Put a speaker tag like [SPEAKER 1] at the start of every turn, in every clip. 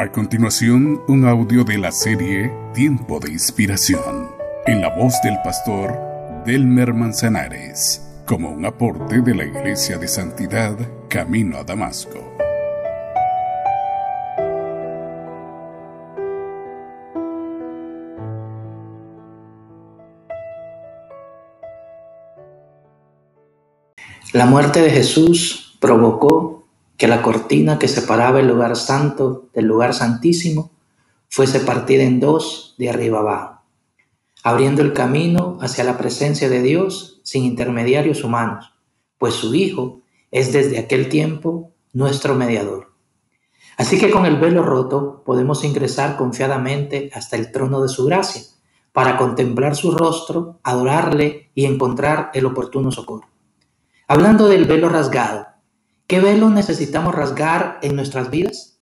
[SPEAKER 1] A continuación, un audio de la serie Tiempo de Inspiración, en la voz del pastor Delmer Manzanares, como un aporte de la Iglesia de Santidad Camino a Damasco.
[SPEAKER 2] La muerte de Jesús provocó que la cortina que separaba el lugar santo del lugar santísimo fuese partida en dos de arriba abajo, abriendo el camino hacia la presencia de Dios sin intermediarios humanos, pues su Hijo es desde aquel tiempo nuestro mediador. Así que con el velo roto podemos ingresar confiadamente hasta el trono de su gracia, para contemplar su rostro, adorarle y encontrar el oportuno socorro. Hablando del velo rasgado, ¿Qué velo necesitamos rasgar en nuestras vidas?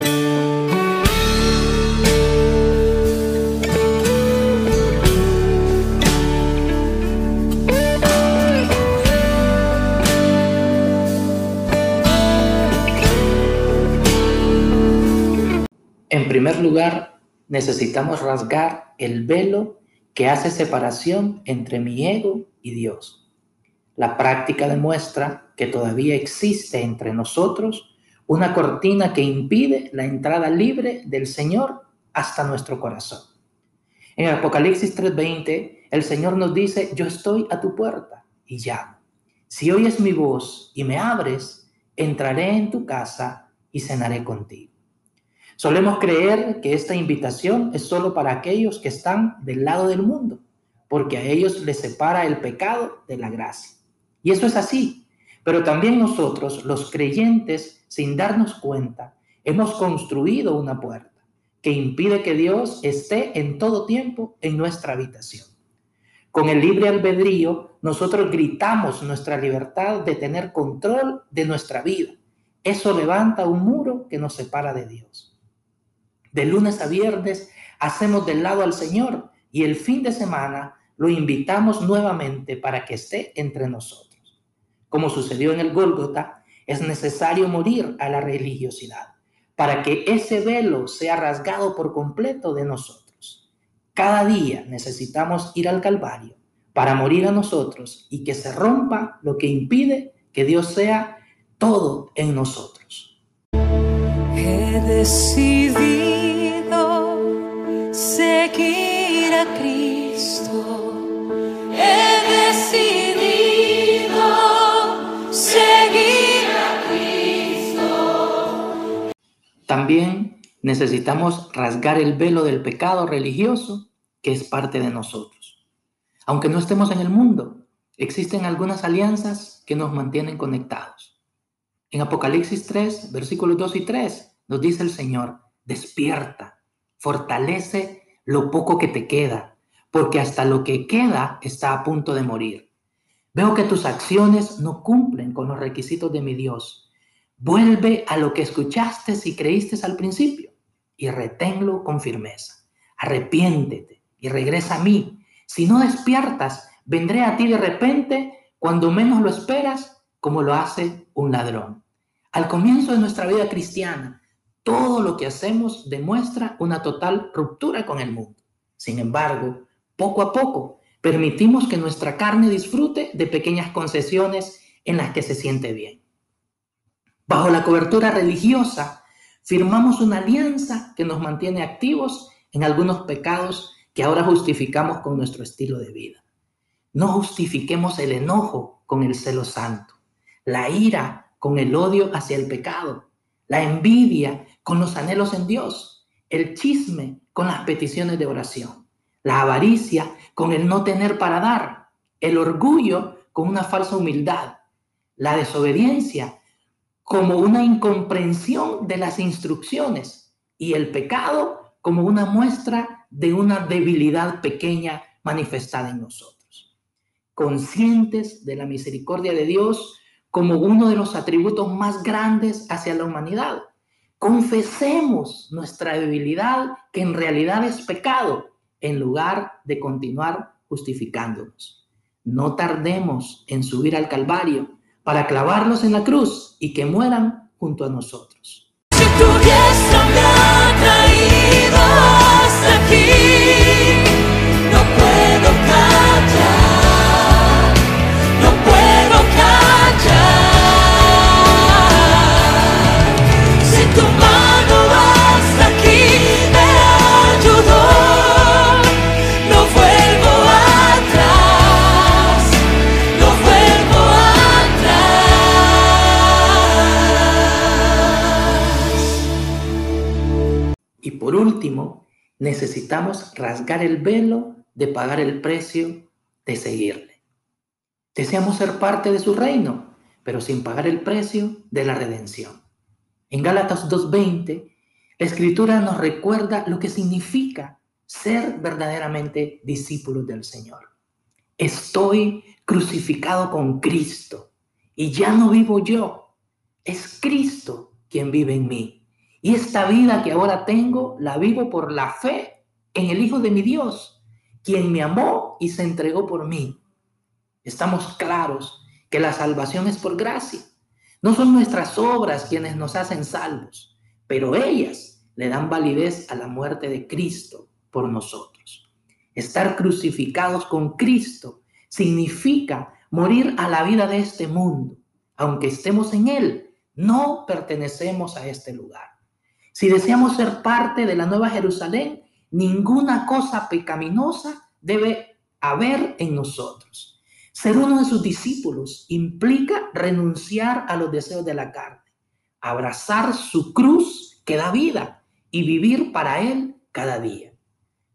[SPEAKER 2] En primer lugar, necesitamos rasgar el velo que hace separación entre mi ego y Dios. La práctica demuestra que todavía existe entre nosotros una cortina que impide la entrada libre del Señor hasta nuestro corazón. En Apocalipsis 3:20, el Señor nos dice, yo estoy a tu puerta y llamo. Si oyes mi voz y me abres, entraré en tu casa y cenaré contigo. Solemos creer que esta invitación es solo para aquellos que están del lado del mundo, porque a ellos les separa el pecado de la gracia. Y eso es así. Pero también nosotros, los creyentes, sin darnos cuenta, hemos construido una puerta que impide que Dios esté en todo tiempo en nuestra habitación. Con el libre albedrío, nosotros gritamos nuestra libertad de tener control de nuestra vida. Eso levanta un muro que nos separa de Dios. De lunes a viernes hacemos del lado al Señor y el fin de semana lo invitamos nuevamente para que esté entre nosotros como sucedió en el Gólgota, es necesario morir a la religiosidad para que ese velo sea rasgado por completo de nosotros. Cada día necesitamos ir al Calvario para morir a nosotros y que se rompa lo que impide que Dios sea todo en nosotros.
[SPEAKER 3] He decidido seguir a Cristo.
[SPEAKER 2] También necesitamos rasgar el velo del pecado religioso que es parte de nosotros. Aunque no estemos en el mundo, existen algunas alianzas que nos mantienen conectados. En Apocalipsis 3, versículos 2 y 3, nos dice el Señor, despierta, fortalece lo poco que te queda, porque hasta lo que queda está a punto de morir. Veo que tus acciones no cumplen con los requisitos de mi Dios Vuelve a lo que escuchaste y creíste al principio y reténlo con firmeza. Arrepiéntete y regresa a mí. Si no despiertas, vendré a ti de repente cuando menos lo esperas, como lo hace un ladrón. Al comienzo de nuestra vida cristiana, todo lo que hacemos demuestra una total ruptura con el mundo. Sin embargo, poco a poco, permitimos que nuestra carne disfrute de pequeñas concesiones en las que se siente bien. Bajo la cobertura religiosa, firmamos una alianza que nos mantiene activos en algunos pecados que ahora justificamos con nuestro estilo de vida. No justifiquemos el enojo con el celo santo, la ira con el odio hacia el pecado, la envidia con los anhelos en Dios, el chisme con las peticiones de oración, la avaricia con el no tener para dar, el orgullo con una falsa humildad, la desobediencia como una incomprensión de las instrucciones y el pecado como una muestra de una debilidad pequeña manifestada en nosotros. Conscientes de la misericordia de Dios como uno de los atributos más grandes hacia la humanidad. Confesemos nuestra debilidad que en realidad es pecado en lugar de continuar justificándonos. No tardemos en subir al Calvario para clavarlos en la cruz y que mueran junto a nosotros. Último, necesitamos rasgar el velo de pagar el precio de seguirle. Deseamos ser parte de su reino, pero sin pagar el precio de la redención. En Gálatas 2.20, la escritura nos recuerda lo que significa ser verdaderamente discípulos del Señor. Estoy crucificado con Cristo y ya no vivo yo, es Cristo quien vive en mí. Y esta vida que ahora tengo la vivo por la fe en el Hijo de mi Dios, quien me amó y se entregó por mí. Estamos claros que la salvación es por gracia. No son nuestras obras quienes nos hacen salvos, pero ellas le dan validez a la muerte de Cristo por nosotros. Estar crucificados con Cristo significa morir a la vida de este mundo. Aunque estemos en él, no pertenecemos a este lugar. Si deseamos ser parte de la Nueva Jerusalén, ninguna cosa pecaminosa debe haber en nosotros. Ser uno de sus discípulos implica renunciar a los deseos de la carne, abrazar su cruz que da vida y vivir para Él cada día.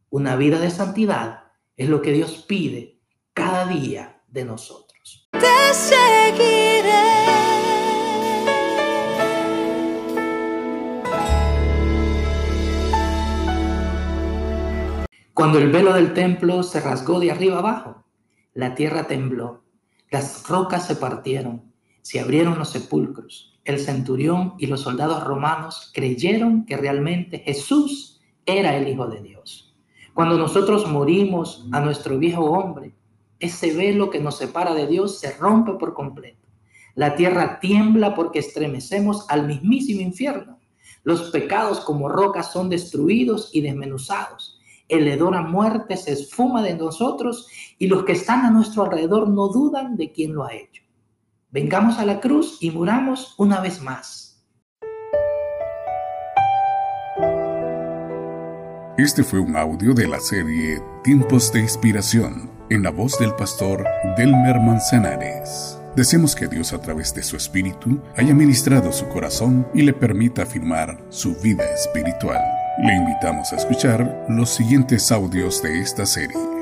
[SPEAKER 2] Una vida de santidad es lo que Dios pide cada día de nosotros. Cuando el velo del templo se rasgó de arriba abajo, la tierra tembló, las rocas se partieron, se abrieron los sepulcros. El centurión y los soldados romanos creyeron que realmente Jesús era el Hijo de Dios. Cuando nosotros morimos a nuestro viejo hombre, ese velo que nos separa de Dios se rompe por completo. La tierra tiembla porque estremecemos al mismísimo infierno. Los pecados como rocas son destruidos y desmenuzados el hedor a muerte se esfuma de nosotros y los que están a nuestro alrededor no dudan de quién lo ha hecho. Vengamos a la cruz y muramos una vez más.
[SPEAKER 1] Este fue un audio de la serie Tiempos de Inspiración en la voz del pastor Delmer Manzanares. Deseamos que Dios a través de su espíritu haya ministrado su corazón y le permita afirmar su vida espiritual. Le invitamos a escuchar los siguientes audios de esta serie.